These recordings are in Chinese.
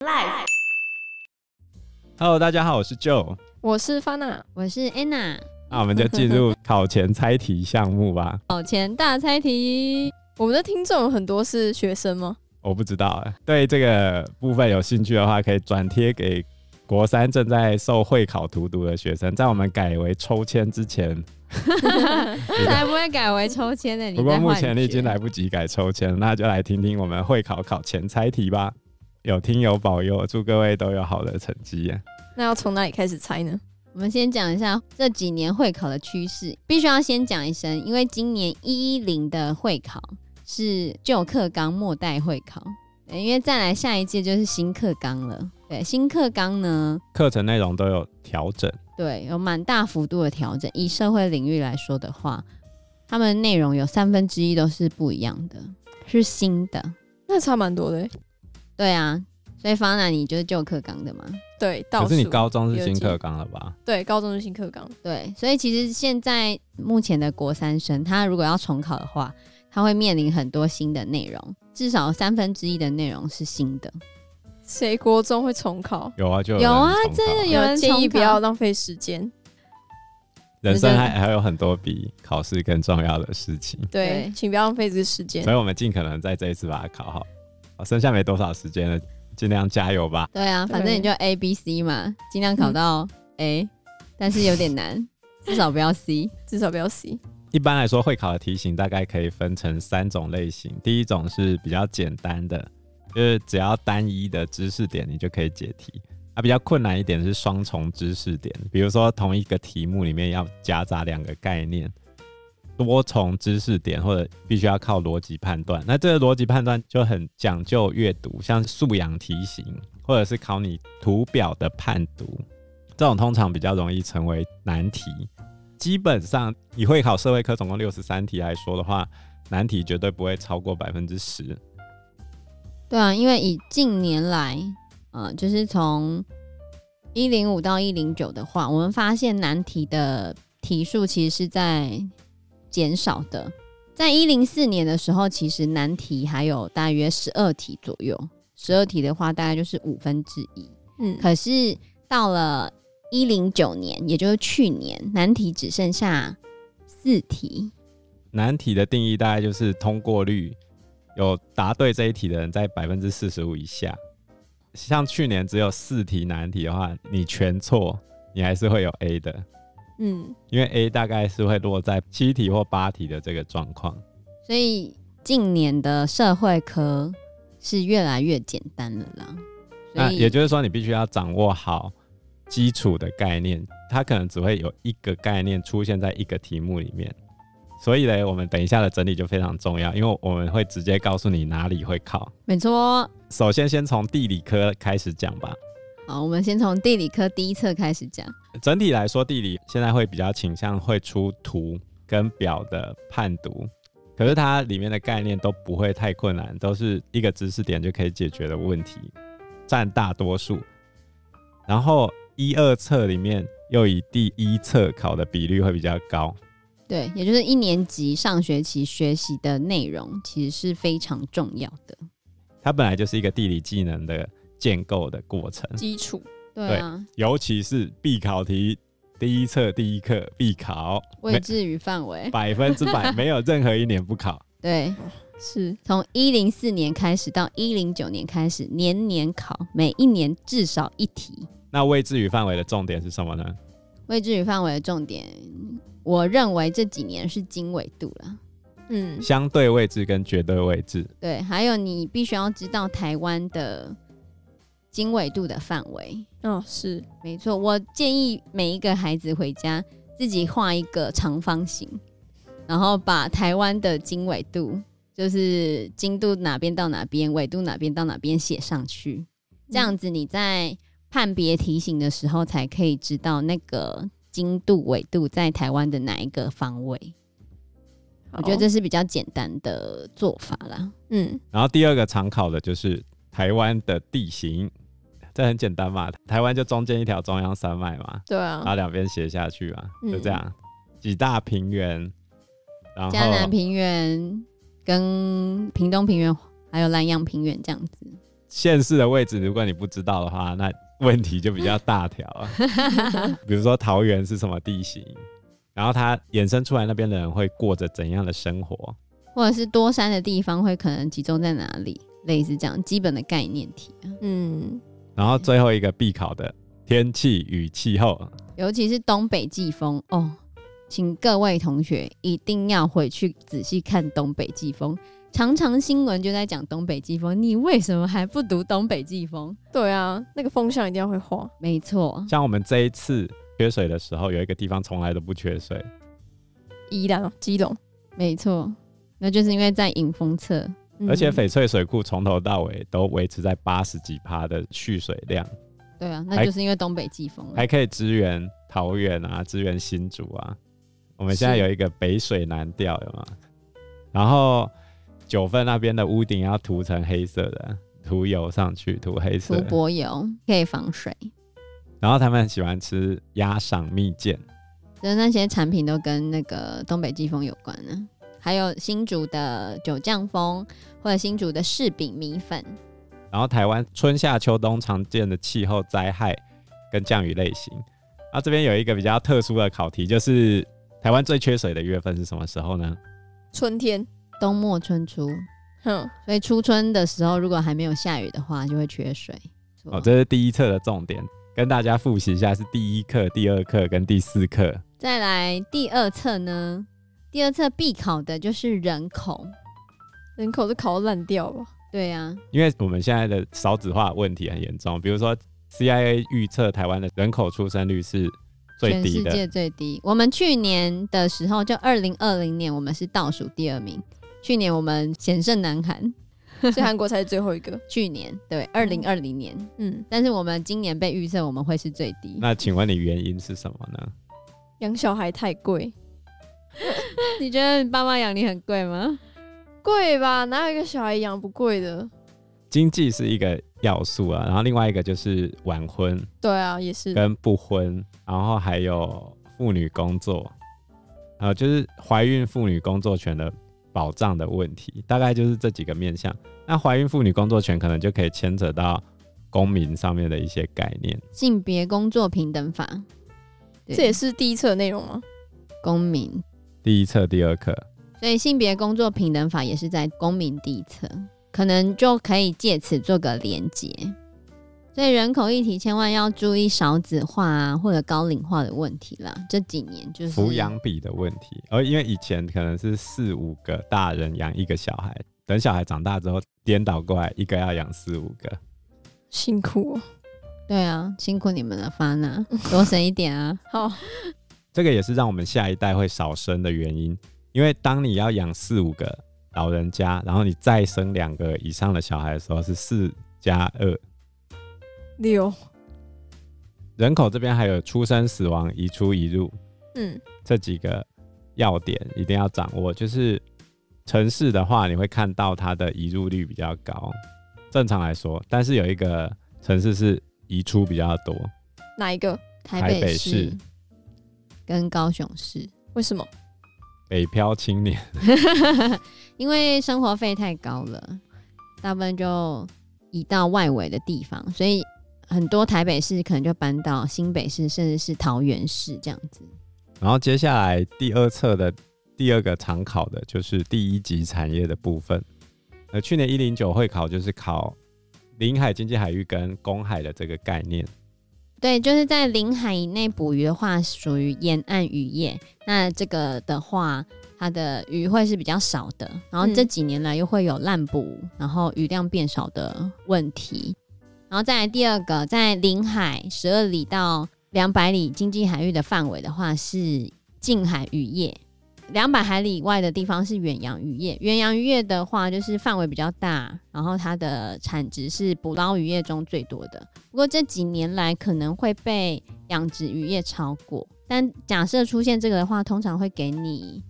Life。Hello，大家好，我是 Joe，我是 Fana，我是 Anna。那我们就进入考前猜题项目吧。考前大猜题，我们的听众有很多是学生吗？我不知道，对这个部分有兴趣的话，可以转贴给国三正在受会考荼毒的学生，在我们改为抽签之前。才不会改为抽签的。不过目前你已经来不及改抽签，那就来听听我们会考考前猜题吧。有听友保佑，祝各位都有好的成绩。那要从哪里开始猜呢？我们先讲一下这几年会考的趋势，必须要先讲一声，因为今年一一零的会考是旧课纲末代会考，因为再来下一届就是新课纲了。对，新课纲呢，课程内容都有调整。对，有蛮大幅度的调整。以社会领域来说的话，他们内容有三分之一都是不一样的，是新的。那差蛮多的。对啊，所以方南你就是旧课纲的嘛？对，可是你高中是新课纲了吧？对，高中是新课纲。对，所以其实现在目前的国三生，他如果要重考的话，他会面临很多新的内容，至少三分之一的内容是新的。谁国中会重考？有啊，就有，有啊，真的有人建议不要浪费时间。人生还还有很多比考试更重要的事情。对，对请不要浪费这个时间。所以我们尽可能在这一次把它考好。剩下没多少时间了，尽量加油吧。对啊，反正你就 A、B、C 嘛，尽量考到 A，、嗯、但是有点难，至少不要 C，至少不要 C。一般来说，会考的题型大概可以分成三种类型。第一种是比较简单的。就是只要单一的知识点，你就可以解题。啊，比较困难一点是双重知识点，比如说同一个题目里面要夹杂两个概念，多重知识点或者必须要靠逻辑判断。那这个逻辑判断就很讲究阅读，像素养题型或者是考你图表的判读，这种通常比较容易成为难题。基本上以会考社会科总共六十三题来说的话，难题绝对不会超过百分之十。对啊，因为以近年来，呃，就是从一零五到一零九的话，我们发现难题的题数其实是在减少的。在一零四年的时候，其实难题还有大约十二题左右，十二题的话大概就是五分之一。嗯，可是到了一零九年，也就是去年，难题只剩下四题。难题的定义大概就是通过率。有答对这一题的人在百分之四十五以下，像去年只有四题难题的话，你全错，你还是会有 A 的。嗯，因为 A 大概是会落在七题或八题的这个状况。所以近年的社会科是越来越简单了啦。那也就是说，你必须要掌握好基础的概念，它可能只会有一个概念出现在一个题目里面。所以呢，我们等一下的整理就非常重要，因为我们会直接告诉你哪里会考。没错。首先，先从地理科开始讲吧。好，我们先从地理科第一册开始讲。整体来说，地理现在会比较倾向会出图跟表的判读，可是它里面的概念都不会太困难，都是一个知识点就可以解决的问题，占大多数。然后一二册里面又以第一册考的比率会比较高。对，也就是一年级上学期学习的内容，其实是非常重要的。它本来就是一个地理技能的建构的过程，基础。对啊，尤其是必考题，第一册第一课必考，位置与范围，百分之百没有任何一年不考。对，是从一零四年开始到一零九年开始，年年考，每一年至少一题。那位置与范围的重点是什么呢？位置与范围的重点。我认为这几年是经纬度了，嗯，相对位置跟绝对位置，对，还有你必须要知道台湾的经纬度的范围。哦，是，没错。我建议每一个孩子回家自己画一个长方形，然后把台湾的经纬度，就是经度哪边到哪边，纬度哪边到哪边写上去，这样子你在判别题型的时候才可以知道那个。经度、纬度在台湾的哪一个方位？我觉得这是比较简单的做法啦。嗯，然后第二个常考的就是台湾的地形，这很简单嘛，台湾就中间一条中央山脉嘛，对啊，然后两边斜下去嘛，就这样，嗯、几大平原，然后嘉南平原跟屏东平原还有南阳平原这样子。县市的位置，如果你不知道的话，那问题就比较大条啊。比如说桃园是什么地形，然后它衍生出来那边的人会过着怎样的生活，或者是多山的地方会可能集中在哪里，类似这样基本的概念题啊。嗯，然后最后一个必考的天气与气候，尤其是东北季风哦，请各位同学一定要回去仔细看东北季风。常常新闻就在讲东北季风，你为什么还不读东北季风？对啊，那个风向一定要会画。没错，像我们这一次缺水的时候，有一个地方从来都不缺水，宜兰、基隆。没错，那就是因为在迎风侧，而且翡翠水库从头到尾都维持在八十几趴的蓄水量。对啊，那就是因为东北季风，还可以支援桃园啊，支援新竹啊。我们现在有一个北水南调，有吗？然后。九份那边的屋顶要涂成黑色的，涂油上去，涂黑色，涂柏油可以防水。然后他们很喜欢吃鸭赏蜜饯，就是那些产品都跟那个东北季风有关呢。还有新竹的九降风，或者新竹的柿饼米粉。然后台湾春夏秋冬常见的气候灾害跟降雨类型。然后这边有一个比较特殊的考题，就是台湾最缺水的月份是什么时候呢？春天。冬末春初，哼，所以初春的时候，如果还没有下雨的话，就会缺水。哦，这是第一册的重点，跟大家复习一下，是第一课、第二课跟第四课。再来第二册呢？第二册必考的就是人口，人口都考烂掉了。对啊，因为我们现在的少子化问题很严重，比如说 CIA 预测台湾的人口出生率是最低的，全世界最低。我们去年的时候，就二零二零年，我们是倒数第二名。去年我们险胜南韩，所以韩国才是最后一个。去年对，二零二零年，嗯，但是我们今年被预测我们会是最低。那请问你原因是什么呢？养小孩太贵。你觉得你爸妈养你很贵吗？贵吧，哪有一个小孩养不贵的？经济是一个要素啊，然后另外一个就是晚婚。对啊，也是跟不婚，然后还有妇女工作，呃，就是怀孕妇女工作权的。保障的问题，大概就是这几个面向。那怀孕妇女工作权可能就可以牵扯到公民上面的一些概念，性别工作平等法，这也是第一册内容吗？公民第一册第二课，所以性别工作平等法也是在公民第一册，可能就可以借此做个连结。所以人口议题千万要注意少子化啊，或者高龄化的问题啦。这几年就是抚养比的问题，而因为以前可能是四五个大人养一个小孩，等小孩长大之后颠倒过来，一个要养四五个，辛苦哦。对啊，辛苦你们了，发娜，多生一点啊。好，这个也是让我们下一代会少生的原因，因为当你要养四五个老人家，然后你再生两个以上的小孩的时候，是四加二。六人口这边还有出生、死亡、移出、移入，嗯，这几个要点一定要掌握。就是城市的话，你会看到它的移入率比较高，正常来说。但是有一个城市是移出比较多，哪一个？台北市跟高雄市。为什么？北漂青年，因为生活费太高了，大部分就移到外围的地方，所以。很多台北市可能就搬到新北市，甚至是桃园市这样子。然后接下来第二册的第二个常考的就是第一级产业的部分。呃，去年一零九会考就是考临海经济海域跟公海的这个概念。对，就是在领海以内捕鱼的话，属于沿岸渔业。那这个的话，它的鱼会是比较少的。然后这几年来又会有滥捕，然后鱼量变少的问题。然后再来第二个，在领海十二里到两百里经济海域的范围的话，是近海渔业；两百海里以外的地方是远洋渔业。远洋渔业的话，就是范围比较大，然后它的产值是捕捞渔业中最多的。不过这几年来可能会被养殖渔业超过。但假设出现这个的话，通常会给你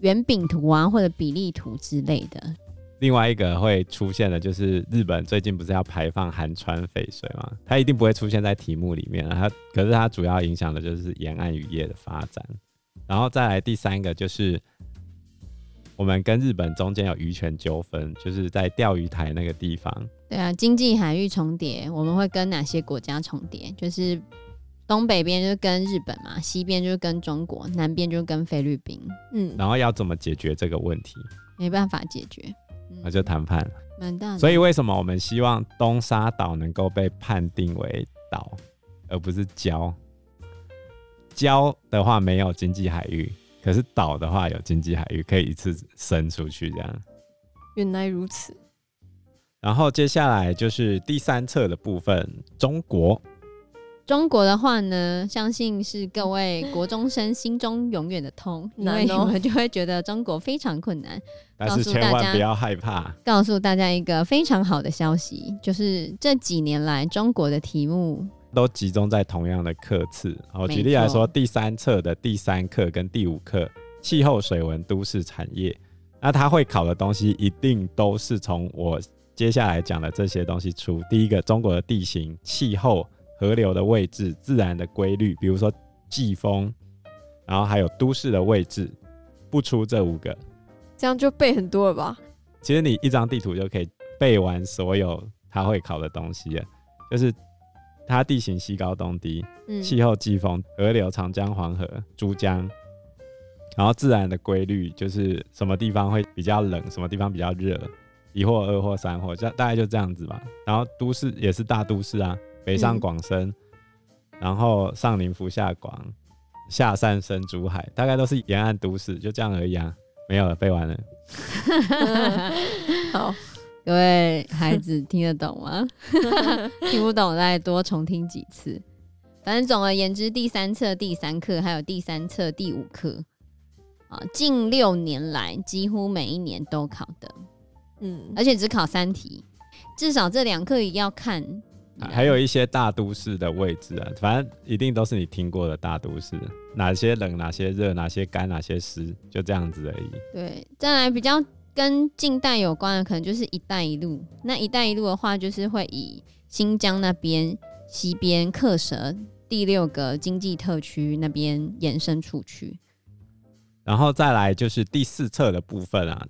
圆饼图啊，或者比例图之类的。另外一个会出现的，就是日本最近不是要排放含氚废水吗？它一定不会出现在题目里面。它可是它主要影响的就是沿岸渔业的发展。然后再来第三个就是，我我们跟日本中间有渔权纠纷，就是在钓鱼台那个地方。对啊，经济海域重叠，我们会跟哪些国家重叠？就是东北边就是跟日本嘛，西边就是跟中国，南边就是跟菲律宾。嗯，然后要怎么解决这个问题？没办法解决，那就谈判。蛮大的。所以为什么我们希望东沙岛能够被判定为岛，而不是礁？礁的话没有经济海域，可是岛的话有经济海域，可以一次伸出去这样。原来如此。然后接下来就是第三册的部分，中国。中国的话呢，相信是各位国中生心中永远的痛，因为你们就会觉得中国非常困难。但是千万不要害怕，告诉大家一个非常好的消息，就是这几年来中国的题目都集中在同样的课次。好，举例来说，第三册的第三课跟第五课，气候、水文、都市产业，那它会考的东西一定都是从我。接下来讲的这些东西出，第一个中国的地形、气候、河流的位置、自然的规律，比如说季风，然后还有都市的位置，不出这五个，这样就背很多了吧？其实你一张地图就可以背完所有他会考的东西了，就是它地形西高东低，气、嗯、候季风、河流长江、黄河、珠江，然后自然的规律就是什么地方会比较冷，什么地方比较热。一或二或三或，这大概就这样子吧。然后都市也是大都市啊，北上广深，嗯、然后上林福下广，下汕深珠海，大概都是沿岸都市，就这样而已啊。没有了，背完了。好，各位孩子听得懂吗？听不懂再多重听几次。反正总而言之，第三册第三课还有第三册第五课啊，近六年来几乎每一年都考的。嗯，而且只考三题，至少这两课一定要看。还有一些大都市的位置啊，反正一定都是你听过的大都市，哪些冷，哪些热，哪些干，哪些湿，就这样子而已。对，再来比较跟近代有关的，可能就是“一带一路”。那“一带一路”的话，就是会以新疆那边西边克什第六个经济特区那边延伸出去。然后再来就是第四册的部分啊。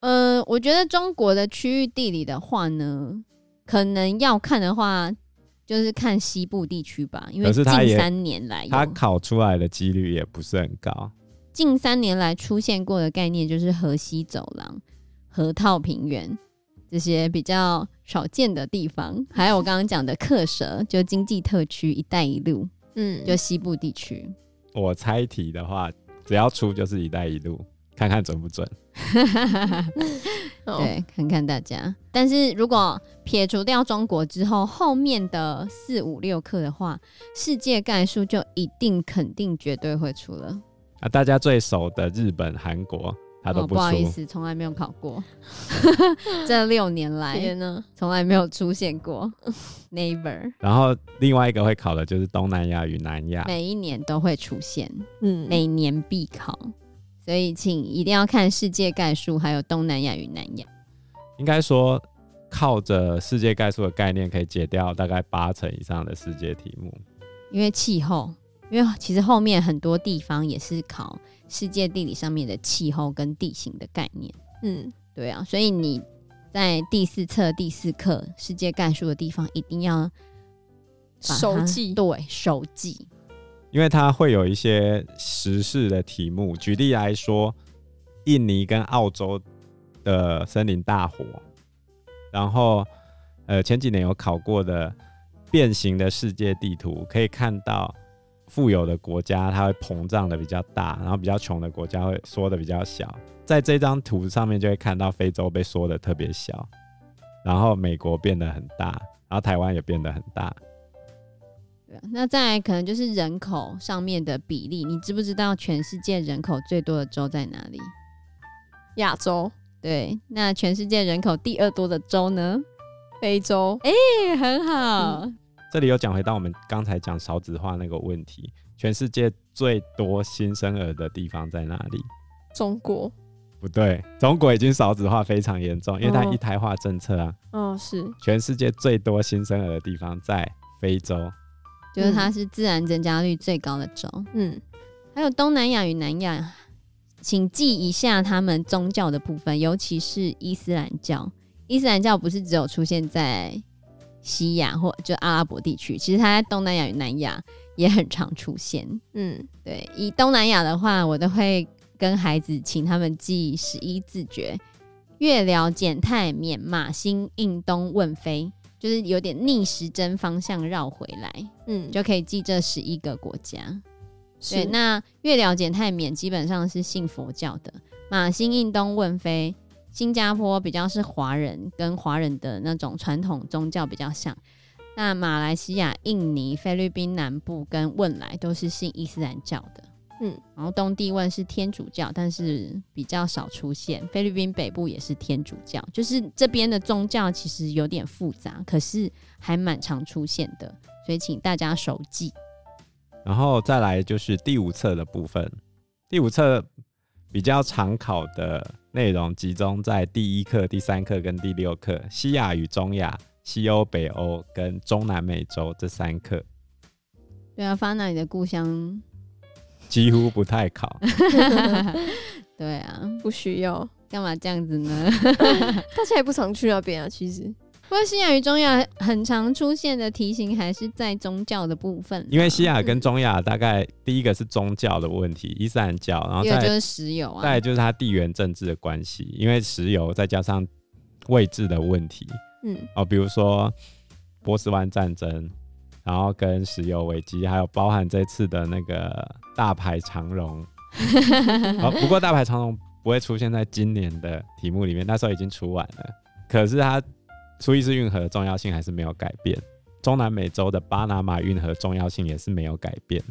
呃，我觉得中国的区域地理的话呢，可能要看的话，就是看西部地区吧，因为近三年来它考出来的几率也不是很高。近三年来出现过的概念就是河西走廊、河套平原这些比较少见的地方，还有我刚刚讲的克什，就经济特区、一带一路，嗯，就西部地区。我猜题的话，只要出就是一带一路。看看准不准？对，看看大家。但是如果撇除掉中国之后，后面的四五六课的话，世界概述就一定肯定绝对会出了。啊，大家最熟的日本、韩国，他都不不好意思，从来没有考过。这六年来呢，从来没有出现过。Never。然后另外一个会考的就是东南亚与南亚，每一年都会出现，嗯，每年必考。所以，请一定要看世界概述，还有东南亚与南亚。应该说，靠着世界概述的概念，可以解掉大概八成以上的世界题目。因为气候，因为其实后面很多地方也是考世界地理上面的气候跟地形的概念。嗯，对啊，所以你在第四册第四课世界概述的地方，一定要熟记。对，熟记。因为它会有一些时事的题目，举例来说，印尼跟澳洲的森林大火，然后呃前几年有考过的变形的世界地图，可以看到富有的国家它会膨胀的比较大，然后比较穷的国家会缩的比较小。在这张图上面就会看到非洲被缩的特别小，然后美国变得很大，然后台湾也变得很大。对那再来可能就是人口上面的比例，你知不知道全世界人口最多的州在哪里？亚洲。对，那全世界人口第二多的州呢？非洲。哎、欸，很好。嗯、这里又讲回到我们刚才讲少子化那个问题，全世界最多新生儿的地方在哪里？中国。不对，中国已经少子化非常严重，因为它一胎化政策啊。哦，是。全世界最多新生儿的地方在非洲。就是它是自然增加率最高的州，嗯，还有东南亚与南亚，请记一下他们宗教的部分，尤其是伊斯兰教。伊斯兰教不是只有出现在西亚或就阿拉伯地区，其实它在东南亚与南亚也很常出现。嗯，对，以东南亚的话，我都会跟孩子请他们记十一字诀：月寮、柬泰、缅、马、新、印、东、问、非，就是有点逆时针方向绕回来，嗯，就可以记这十一个国家。是对，那月寮、柬泰、缅基本上是信佛教的，马、新、印、东、问、非。新加坡比较是华人，跟华人的那种传统宗教比较像。那马来西亚、印尼、菲律宾南部跟汶莱都是信伊斯兰教的，嗯，然后东帝汶是天主教，但是比较少出现。菲律宾北部也是天主教，就是这边的宗教其实有点复杂，可是还蛮常出现的，所以请大家熟记。然后再来就是第五册的部分，第五册比较常考的。内容集中在第一课、第三课跟第六课，西亚与中亚、西欧、北欧跟中南美洲这三课。对啊，Fana 你的故乡几乎不太考。对啊，不需要，干嘛这样子呢？大家也不常去那边啊，其实。不过西亚与中亚很常出现的题型还是在宗教的部分，因为西亚跟中亚大概第一个是宗教的问题，伊斯兰教，然后再就是石油啊，再就是它地缘政治的关系，因为石油再加上位置的问题，嗯，哦，比如说波斯湾战争，然后跟石油危机，还有包含这次的那个大牌长荣，哦，不过大牌长荣不会出现在今年的题目里面，那时候已经出完了，可是它。苏伊士运河的重要性还是没有改变，中南美洲的巴拿马运河重要性也是没有改变。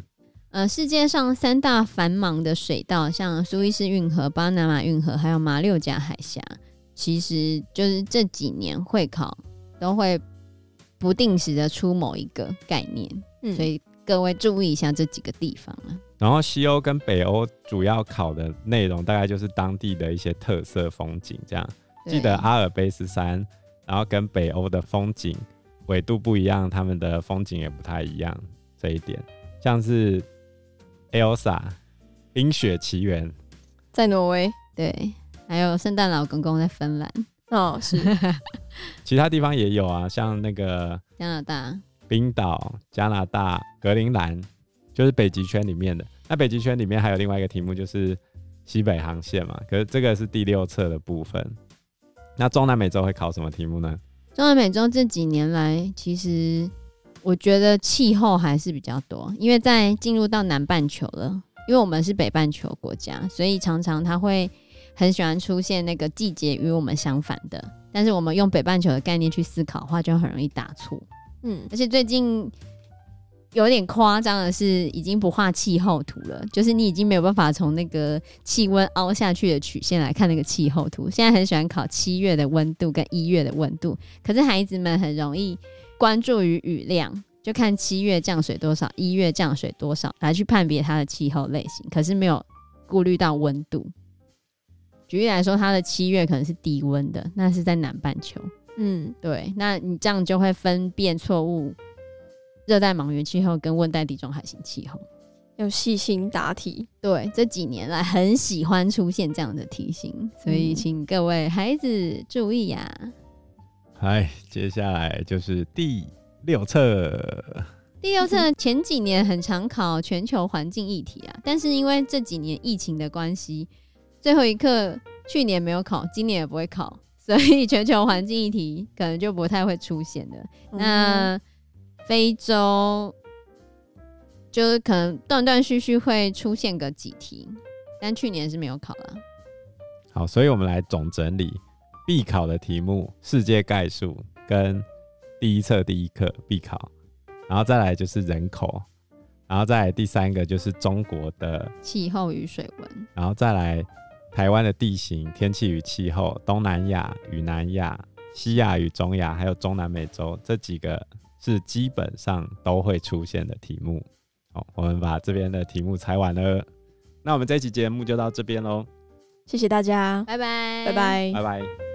呃，世界上三大繁忙的水道，像苏伊士运河、巴拿马运河，还有马六甲海峡，其实就是这几年会考都会不定时的出某一个概念，嗯，所以各位注意一下这几个地方啊。然后西欧跟北欧主要考的内容大概就是当地的一些特色风景，这样。记得阿尔卑斯山。然后跟北欧的风景纬度不一样，他们的风景也不太一样。这一点像是 Elsa 冰雪奇缘在挪威，对，还有圣诞老公公在芬兰。哦，是，其他地方也有啊，像那个加拿大、冰岛、加拿大、格陵兰，就是北极圈里面的。那北极圈里面还有另外一个题目，就是西北航线嘛。可是这个是第六册的部分。那中南美洲会考什么题目呢？中南美洲这几年来，其实我觉得气候还是比较多，因为在进入到南半球了，因为我们是北半球国家，所以常常它会很喜欢出现那个季节与我们相反的。但是我们用北半球的概念去思考的话，就很容易打错。嗯，而且最近。有点夸张的是，已经不画气候图了，就是你已经没有办法从那个气温凹下去的曲线来看那个气候图。现在很喜欢考七月的温度跟一月的温度，可是孩子们很容易关注于雨量，就看七月降水多少，一月降水多少来去判别它的气候类型，可是没有顾虑到温度。举例来说，它的七月可能是低温的，那是在南半球。嗯，对，那你这样就会分辨错误。热带莽原气候跟温带地中海型气候，要细心答题。对，这几年来很喜欢出现这样的题型，所以请各位孩子注意呀、啊。嗨、嗯，接下来就是第六册。第六册前几年很常考全球环境议题啊，但是因为这几年疫情的关系，最后一课去年没有考，今年也不会考，所以全球环境议题可能就不太会出现了。嗯、那非洲就是可能断断续续会出现个几题，但去年是没有考了。好，所以我们来总整理必考的题目：世界概述跟第一册第一课必考，然后再来就是人口，然后再来第三个就是中国的气候与水文，然后再来台湾的地形、天气与气候，东南亚与南亚、西亚与中亚，还有中南美洲这几个。是基本上都会出现的题目。好，我们把这边的题目猜完了。那我们这期节目就到这边喽。谢谢大家，拜拜，拜拜，拜拜。